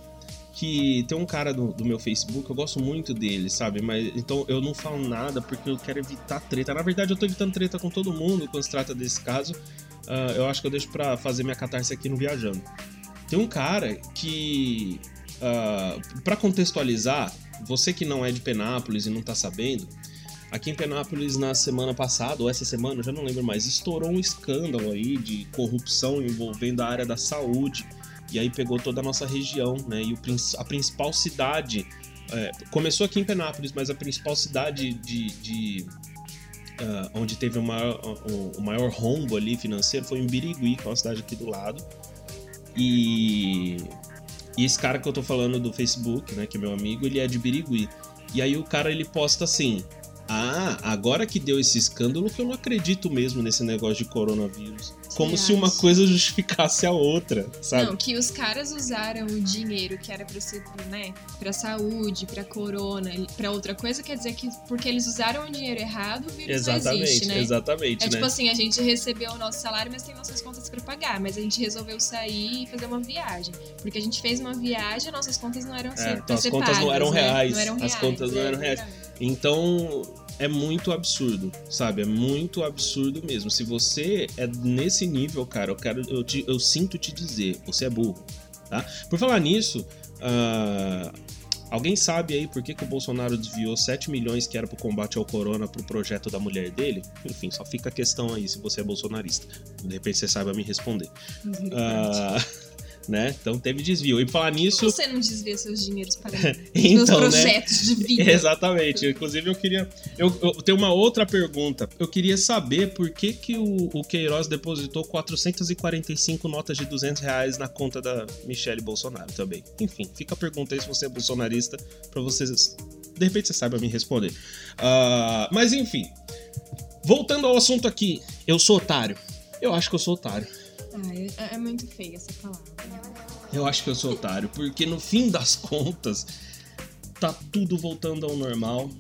que tem um cara do, do, meu Facebook, eu gosto muito dele, sabe? Mas então eu não falo nada porque eu quero evitar treta. Na verdade, eu tô evitando treta com todo mundo quando se trata desse caso. Uh, eu acho que eu deixo pra fazer minha catarse aqui no Viajando. Tem um cara que uh, ah, para contextualizar, você que não é de Penápolis e não tá sabendo, aqui em Penápolis na semana passada, ou essa semana, já não lembro mais, estourou um escândalo aí de corrupção envolvendo a área da saúde. E aí pegou toda a nossa região, né? E o, a principal cidade. É, começou aqui em Penápolis, mas a principal cidade de. de uh, onde teve o maior, o, o maior rombo ali financeiro foi em Birigui, que é uma cidade aqui do lado. E e esse cara que eu tô falando do Facebook, né, que é meu amigo, ele é de Birigui. E aí o cara ele posta assim: "Ah, agora que deu esse escândalo que eu não acredito mesmo nesse negócio de coronavírus". Como se uma coisa justificasse a outra, sabe? Não, que os caras usaram o dinheiro que era pra ser, né, pra saúde, pra corona, pra outra coisa, quer dizer que porque eles usaram o dinheiro errado, o vírus exatamente, existe, né? Exatamente, É né? tipo assim, a gente recebeu o nosso salário, mas tem nossas contas pra pagar, mas a gente resolveu sair e fazer uma viagem. Porque a gente fez uma viagem, nossas contas não eram é, então as contas pagas, não eram, né? reais, não eram reais. As contas não eram reais. Então, é muito absurdo, sabe? É muito absurdo mesmo. Se você é nesse nível, cara, eu quero, eu, te, eu sinto te dizer, você é burro, tá? Por falar nisso, uh, alguém sabe aí por que, que o Bolsonaro desviou 7 milhões que era pro combate ao corona pro projeto da mulher dele? Enfim, só fica a questão aí se você é bolsonarista. De repente você saiba me responder. Uh, né? Então teve desvio. E falar nisso. Você não desvia seus dinheiros para <laughs> então, né? projetos né? de vida? <laughs> Exatamente. Inclusive, eu queria. Eu, eu tenho uma outra pergunta. Eu queria saber por que, que o, o Queiroz depositou 445 notas de 200 reais na conta da Michelle Bolsonaro também. Enfim, fica a pergunta aí se você é bolsonarista, para vocês. De repente você saiba me responder. Uh, mas enfim. Voltando ao assunto aqui, eu sou otário. Eu acho que eu sou otário. Ah, é, é muito feia essa palavra. Eu acho que eu sou otário, porque no fim das contas, tá tudo voltando ao normal.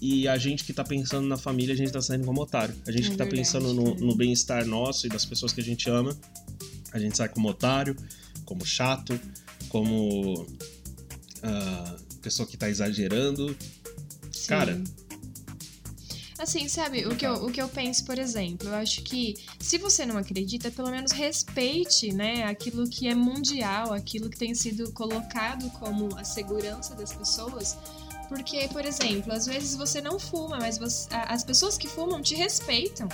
E a gente que tá pensando na família, a gente tá saindo como otário. A gente é que tá verdade, pensando no, no bem-estar nosso e das pessoas que a gente ama, a gente sai como otário, como chato, como. Uh, pessoa que tá exagerando. Sim. Cara. Assim, sabe, o que, eu, o que eu penso, por exemplo, eu acho que se você não acredita, pelo menos respeite, né, aquilo que é mundial, aquilo que tem sido colocado como a segurança das pessoas. Porque, por exemplo, às vezes você não fuma, mas você- as pessoas que fumam te respeitam.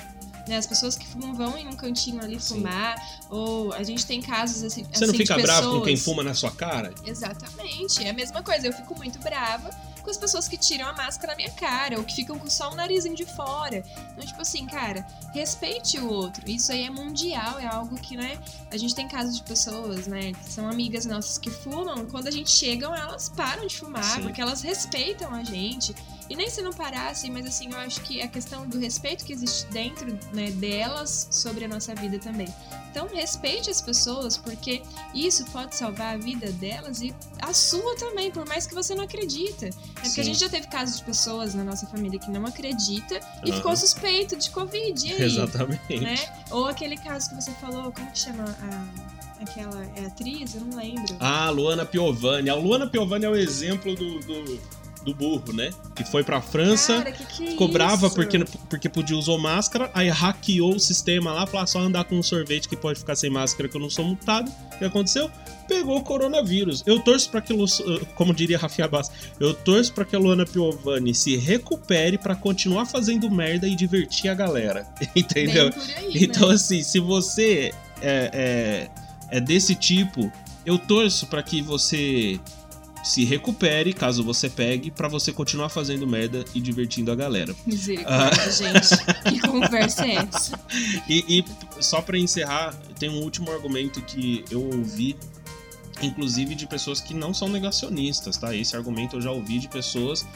Né? As pessoas que fumam vão em um cantinho ali Sim. fumar. Ou a gente tem casos assim. Você não assim, de fica bravo com quem pessoas- fuma na sua cara? Exatamente, é a mesma coisa. Eu fico muito brava com as pessoas que tiram a máscara na minha cara, ou que ficam com só o narizinho de fora. Então, tipo assim, cara, respeite o outro. Isso aí é mundial, é algo que, né? A gente tem casos de pessoas, né, que são amigas nossas que fumam, quando a gente chegam, elas param de fumar, Sim. porque elas respeitam a gente. E nem se não parassem, mas assim, eu acho que a questão do respeito que existe dentro né, delas sobre a nossa vida também. Então, respeite as pessoas, porque isso pode salvar a vida delas e a sua também, por mais que você não acredita. É porque Sim. a gente já teve casos de pessoas na nossa família que não acredita e ficou suspeito de Covid. Aí? Exatamente. Né? Ou aquele caso que você falou, como que chama a, aquela é atriz? Eu não lembro. Ah, Luana Piovani. A Luana Piovani é o exemplo do, do, do burro, né? Que foi pra França. Cara, que que é Ficou brava isso? porque, porque podia usar máscara, aí hackeou o sistema lá, falou: ah, só andar com um sorvete que pode ficar sem máscara que eu não sou multado. O que aconteceu? Pegou o coronavírus. Eu torço pra que, Lu- como diria Rafinha Bass, eu torço pra que a Luana Piovani se recupere pra continuar fazendo merda e divertir a galera. <laughs> Entendeu? Aí, Então, né? assim, se você é, é, é desse tipo, eu torço pra que você se recupere, caso você pegue, pra você continuar fazendo merda e divertindo a galera. Misericórdia, Ah. gente. Que <laughs> conversa é essa? E, e só pra encerrar, tem um último argumento que eu ouvi, inclusive de pessoas que não são negacionistas, tá? Esse argumento eu já ouvi de pessoas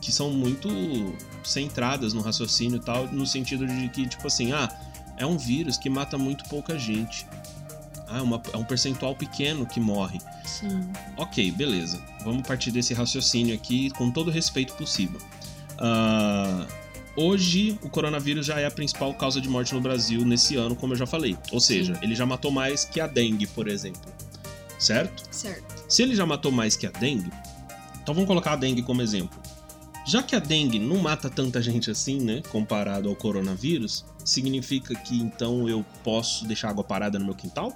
que são muito centradas no raciocínio e tal, no sentido de que, tipo assim, ah, é um vírus que mata muito pouca gente. Ah, é, uma- é um percentual pequeno que morre. Sim. Ok, beleza. Vamos partir desse raciocínio aqui com todo o respeito possível. Ah, hoje, o coronavírus já é a principal causa de morte no Brasil nesse ano, como eu já falei. Ou seja, ele já matou mais que a dengue, por exemplo. Certo? Certo. Se ele já matou mais que a dengue, então vamos colocar a dengue como exemplo. Já que a dengue não mata tanta gente assim, né, comparado ao coronavírus, significa que então eu posso deixar água parada no meu quintal?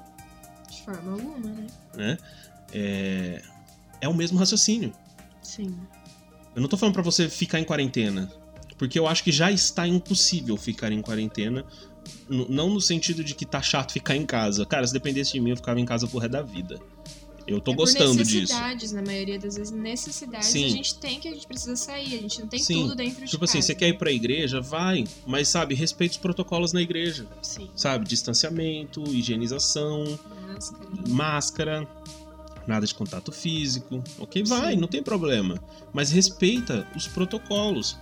Forma alguma, né? né? É, é o mesmo raciocínio. Sim. Eu não tô falando pra você ficar em quarentena, porque eu acho que já está impossível ficar em quarentena, não no sentido de que tá chato ficar em casa. Cara, se dependesse de mim, eu ficava em casa pro resto da vida. Eu tô é gostando por disso. necessidades, na maioria das vezes, necessidades Sim. a gente tem que a gente precisa sair, a gente não tem Sim. tudo dentro de Tipo assim, casa. você quer ir pra igreja? Vai, mas sabe, respeite os protocolos na igreja, Sim. sabe? Distanciamento, higienização, Máscara. máscara, nada de contato físico, ok? Vai, Sim. não tem problema. Mas respeita os protocolos.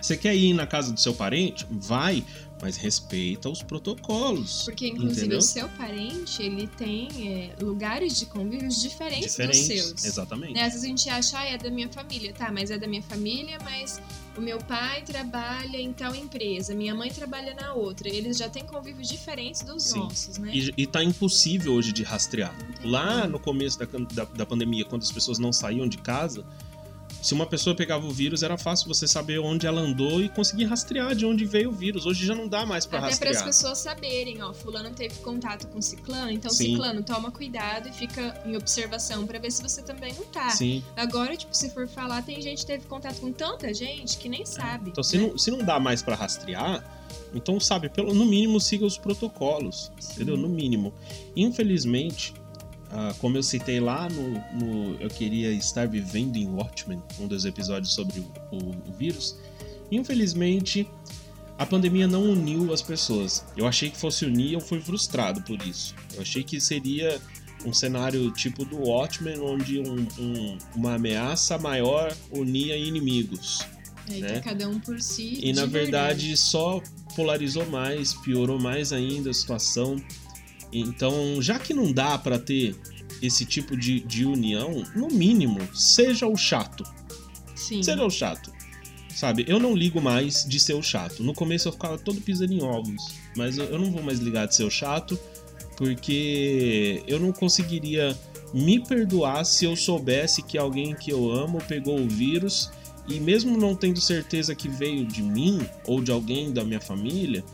Você quer ir na casa do seu parente? Vai, mas respeita os protocolos. Porque, inclusive, Entendeu? o seu parente, ele tem é, lugares de convívios diferentes, Diferentes, dos seus. exatamente. Né? Às vezes a gente acha, ah, é da minha família. Tá, mas é da minha família, mas o meu pai trabalha em tal empresa, minha mãe trabalha na outra. Eles já têm convívios diferentes dos Sim. nossos, né? E, e tá impossível hoje de rastrear. Lá no começo da, da, da pandemia, quando as pessoas não saíam de casa, se uma pessoa pegava o vírus, era fácil você saber onde ela andou e conseguir rastrear de onde veio o vírus. Hoje já não dá mais pra Até para rastrear. as pessoas saberem, ó, fulano teve contato com ciclano, então Sim. ciclano toma cuidado e fica em observação pra ver se você também não tá. Sim. Agora, tipo, se for falar, tem gente que teve contato com tanta gente que nem sabe. Então, se né? não, se não dá mais pra rastrear, então, sabe, pelo, no mínimo siga os protocolos, Sim. entendeu? No mínimo. Infelizmente, ah, como eu citei lá no, no Eu Queria Estar Vivendo em Watchmen, um dos episódios sobre o, o- o vírus, infelizmente, a pandemia não uniu as pessoas. Eu achei que fosse unir e eu fui frustrado por isso. Eu achei que seria um cenário tipo do Watchmen, onde um- um- uma ameaça maior unia inimigos. Aí né? cada um por si. E na de verdade só polarizou mais, piorou mais ainda a situação. Então, já que não dá pra ter esse tipo de, de união, no mínimo, seja o chato. Sim. Seja o chato. Sabe, eu não ligo mais de ser o chato. No começo eu ficava todo pisando em ovos, mas eu, eu não vou mais ligar de ser o chato, Porque eu não conseguiria me perdoar se eu soubesse que alguém que eu amo pegou o vírus e mesmo não tendo certeza que veio de mim ou de alguém da minha família,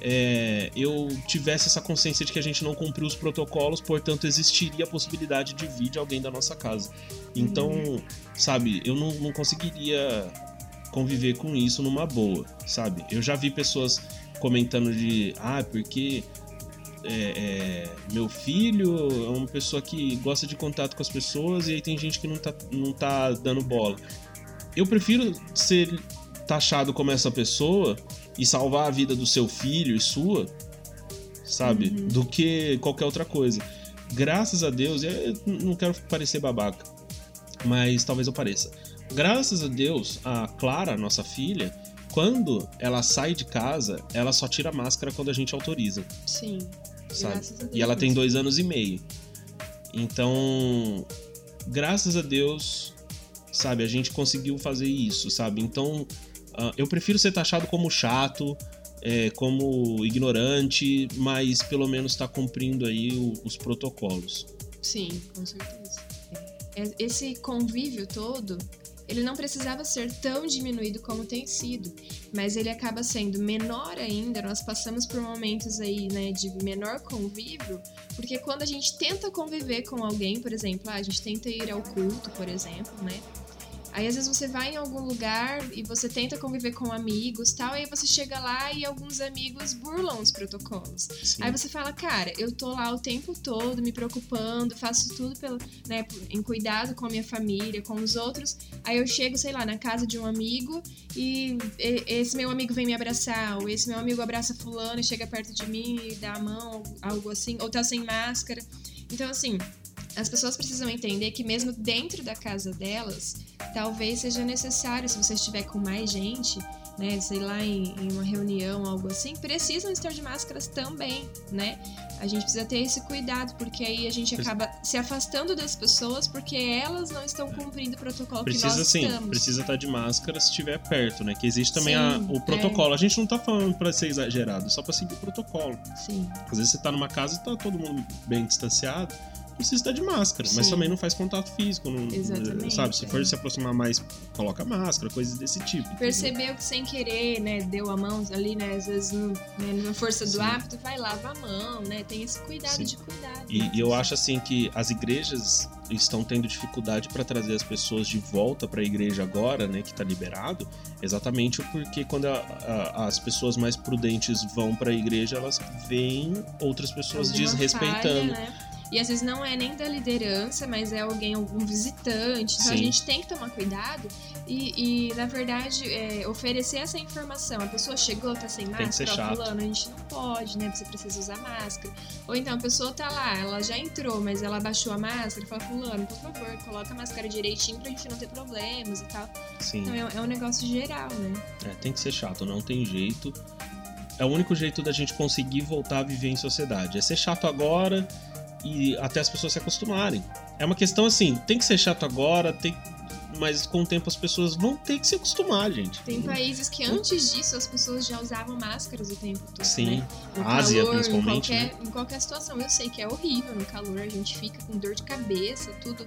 é, eu tivesse essa consciência de que a gente não cumpriu os protocolos, portanto existiria a possibilidade de vir de alguém da nossa casa. Então, uhum. sabe, eu não, não conseguiria conviver com isso numa boa, sabe? Eu já vi pessoas comentando de, ah, porque é, é, meu filho é uma pessoa que gosta de contato com as pessoas e aí tem gente que não tá, não tá dando bola. Eu prefiro ser taxado como essa pessoa e salvar a vida do seu filho e sua, sabe? Uhum. Do que qualquer outra coisa. Graças a Deus, eu não quero parecer babaca, mas talvez eu pareça. Graças a Deus, a Clara, nossa filha, quando ela sai de casa, ela só tira a máscara quando a gente autoriza. Sim. Sabe? E ela tem dois anos e meio. Então, graças a Deus, sabe, a gente conseguiu fazer isso, sabe? Então, uh, eu prefiro ser taxado como chato, é, como ignorante, mas pelo menos está cumprindo aí o, os protocolos. Sim, com certeza. É, esse convívio todo ele não precisava ser tão diminuído como tem sido, mas ele acaba sendo menor ainda. Nós passamos por momentos aí, né, de menor convívio, porque quando a gente tenta conviver com alguém, por exemplo, ah, a gente tenta ir ao culto, por exemplo, né? Aí às vezes você vai em algum lugar e você tenta conviver com amigos tal, aí você chega lá e alguns amigos burlam os protocolos. Sim. Aí você fala, cara, eu tô lá o tempo todo me preocupando, faço tudo pelo, né, em cuidado com a minha família, com os outros. Aí eu chego, sei lá, na casa de um amigo e esse meu amigo vem me abraçar, ou esse meu amigo abraça fulano e chega perto de mim e dá a mão, algo assim, ou tá sem máscara. Então, assim, as pessoas precisam entender que mesmo dentro da casa delas, talvez seja necessário, se você estiver com mais gente, né, sei lá, em, em, uma reunião, algo assim, precisam estar de máscaras também, né? A gente precisa ter esse cuidado, porque aí a gente acaba se afastando das pessoas porque elas não estão cumprindo o protocolo precisa, que nós sim, estamos. Precisa estar de máscara se estiver perto, né? Que existe também sim, a, o protocolo. É. A gente não tá falando para ser exagerado, só para seguir o protocolo. Sim. Às vezes você tá numa casa e tá todo mundo bem distanciado precisa estar de máscara, Sim. mas também não faz contato físico. Não, Exatamente. Sabe, se for se aproximar mais, coloca máscara, coisas desse tipo. Percebeu que sem querer, né, deu a mão ali, né, às vezes no, né, na força do Sim. hábito, vai lavar a mão, né, tem esse cuidado Sim. de cuidar. E, e, eu acho assim que as igrejas estão tendo dificuldade para trazer as pessoas de volta para a igreja agora, né, que está liberado, exatamente porque quando a, a, as pessoas mais prudentes vão para a igreja, elas veem outras pessoas Alguma desrespeitando. Falha, né? E às vezes não é nem da liderança, mas é alguém, algum visitante. Então Sim. a gente tem que tomar cuidado e, e na verdade, é, oferecer essa informação. A pessoa chegou, tá sem máscara, ó, fulano, a gente não pode, né? Você precisa usar máscara. Ou então a pessoa tá lá, ela já entrou, mas ela baixou a máscara e fala, fulano, por favor, coloca a máscara direitinho pra gente não ter problemas e tal. Sim. Então é, é um negócio geral, né? É, tem que ser chato, não tem jeito. É o único jeito da gente conseguir voltar a viver em sociedade. É ser chato agora, e até as pessoas se acostumarem. É uma questão assim, tem que ser chato agora, tem mas com o tempo as pessoas vão ter que se acostumar, gente. Tem países que antes disso as pessoas já usavam máscaras o tempo todo. Sim, né? no Ásia calor, principalmente. Em qualquer, né? em qualquer situação. Eu sei que é horrível no calor, a gente fica com dor de cabeça, tudo.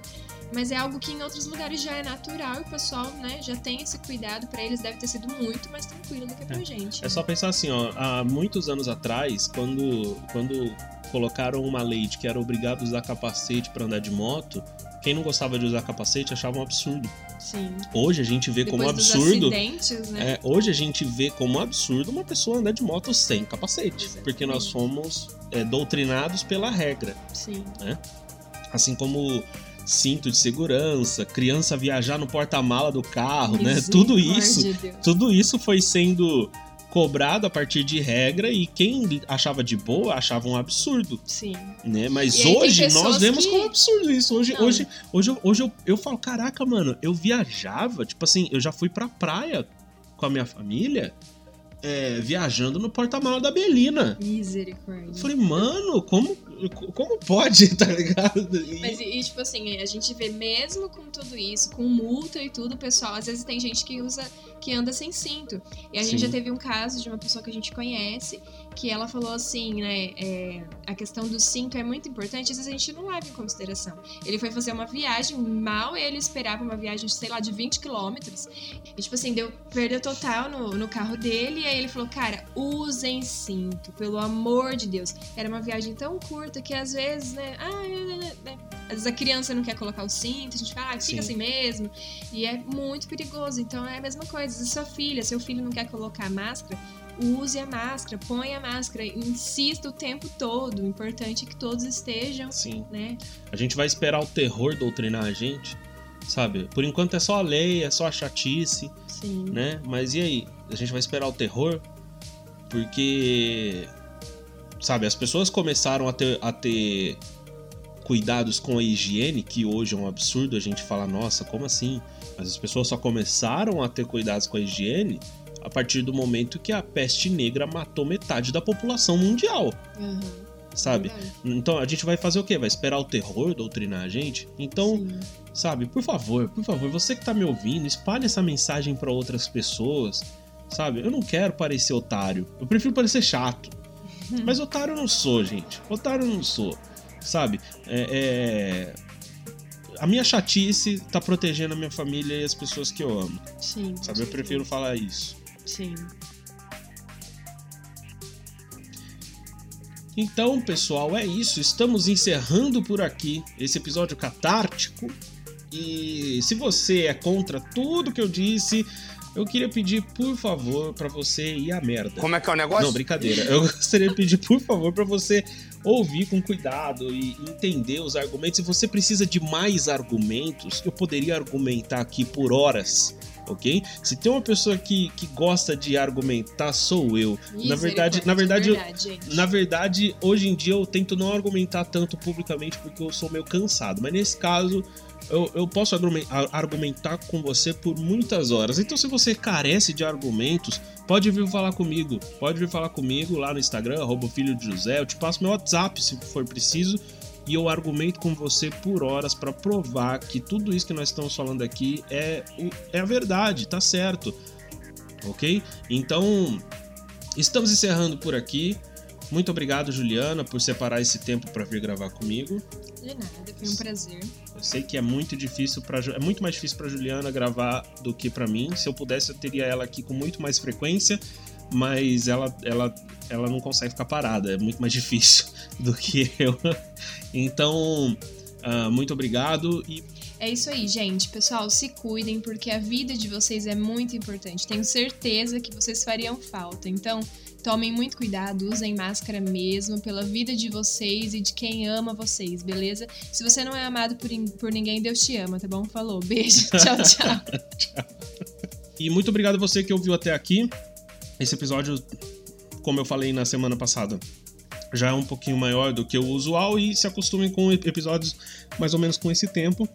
Mas é algo que em outros lugares já é natural e o pessoal, né, já tem esse cuidado. para eles deve ter sido muito mais tranquilo do que pra é. gente. É né? só pensar assim, ó, há muitos anos atrás, quando, quando colocaram uma lei de que era obrigado a usar capacete para andar de moto, quem não gostava de usar capacete achava um absurdo. Sim. Hoje a gente vê Depois como absurdo. Né? É, hoje a gente vê como absurdo uma pessoa andar de moto sem capacete. Exatamente. Porque nós somos é, doutrinados pela regra. Sim. Né? Assim como cinto de segurança, criança viajar no porta-mala do carro, né? Tudo isso, de tudo isso foi sendo cobrado a partir de regra e quem achava de boa achava um absurdo. Sim. Né? Mas hoje nós vemos que... como absurdo isso. Hoje, hoje, hoje, eu, hoje eu, eu falo, caraca, mano, eu viajava, tipo assim, eu já fui pra praia com a minha família é, viajando no porta-malas da Belina. Misericórdia. Eu falei, mano, como, como pode, tá ligado? E... Mas, e, tipo assim, a gente vê mesmo com tudo isso, com multa e tudo, pessoal, às vezes tem gente que usa, que anda sem cinto. E a gente Sim. já teve um caso de uma pessoa que a gente conhece, que ela falou assim, né, é, a questão do cinto é muito importante, às vezes a gente não leva em consideração. Ele foi fazer uma viagem, mal ele esperava uma viagem, sei lá, de 20 quilômetros, e tipo assim, deu perda total no, no carro dele, e aí ele falou, cara, usem cinto, pelo amor de Deus. Era uma viagem tão curta que às vezes, né, ah, né, às vezes a criança não quer colocar o cinto, a gente fala, ah, fica Sim. assim mesmo, e é muito perigoso, então é a mesma coisa, se sua filha, seu filho não quer colocar a máscara, use a máscara, põe a máscara, insista o tempo todo, o importante é que todos estejam, Sim. né, A gente vai esperar o terror doutrinar a gente, sabe? Por enquanto é só a lei, é só a chatice, sim, né? Mas e aí? A gente vai esperar o terror? Porque, sabe, as pessoas começaram a ter, a ter cuidados com a higiene, que hoje é um absurdo a gente falar, nossa, como assim? Mas as pessoas só começaram a ter cuidados com a higiene a partir do momento que a peste negra matou metade da população mundial, Aham, sabe? verdade. Então a gente vai fazer o quê? Vai esperar o terror doutrinar a gente? Então, Sim. sabe, por favor, por favor, você que tá me ouvindo, espalhe essa mensagem pra outras pessoas, sabe? Eu não quero parecer otário, eu prefiro parecer chato. <laughs> Mas otário eu não sou, gente. Otário eu não sou, sabe? É, é, A minha chatice tá protegendo a minha família e as pessoas que eu amo, Sim, sabe? Eu prefiro falar isso. Sim. Então, pessoal, é isso. Estamos encerrando por aqui esse episódio catártico. E se você é contra tudo que eu disse, eu queria pedir, por favor, pra você ir à merda. Como é que é o negócio? Não, brincadeira. Eu <laughs> gostaria de pedir, por favor, pra você ouvir com cuidado e entender os argumentos. Se você precisa de mais argumentos, eu poderia argumentar aqui por horas. Ok? Se tem uma pessoa que, que gosta de argumentar, sou eu. Na verdade, na verdade, verdade, na verdade, hoje em dia eu tento não argumentar tanto publicamente porque eu sou meio cansado. Mas nesse caso, eu, eu posso argumentar com você por muitas horas. Então, se você carece de argumentos, pode vir falar comigo. Pode vir falar comigo lá no Instagram, arroba filho de José. Eu te passo meu WhatsApp se for preciso. E eu argumento com você por horas para provar que tudo isso que nós estamos falando aqui é, é a verdade, tá certo. Ok? Então, estamos encerrando por aqui. Muito obrigado, Juliana, por separar esse tempo para vir gravar comigo. De nada, foi um prazer. Eu sei que é muito difícil para é muito mais difícil para Juliana gravar do que para mim. Se eu pudesse, eu teria ela aqui com muito mais frequência, mas ela ela ela não consegue ficar parada, é muito mais <laughs> difícil do que eu. Então, ah, muito obrigado e É isso aí, gente. Pessoal, se cuidem porque a vida de vocês é muito importante. Tenho certeza que vocês fariam falta. Então, tomem muito cuidado, usem máscara mesmo, pela vida de vocês e de quem ama vocês, beleza? Se você não é amado por, por ninguém, Deus te ama, tá bom? Falou, beijo, <laughs> tchau, tchau. E muito obrigado a você que ouviu até aqui. Esse episódio, como eu falei na semana passada, já é um pouquinho maior do que o usual e se acostumem com episódios mais ou menos com esse tempo.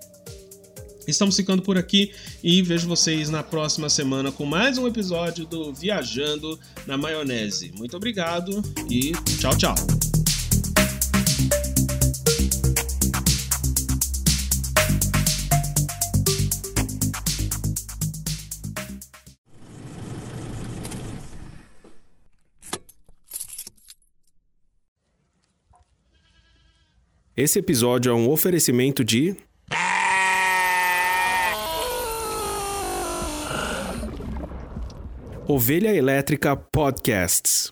Estamos ficando por aqui e vejo vocês na próxima semana com mais um episódio do Viajando na Maionese. Muito obrigado e tchau, tchau. Esse episódio é um oferecimento de Ovelha Elétrica Podcasts.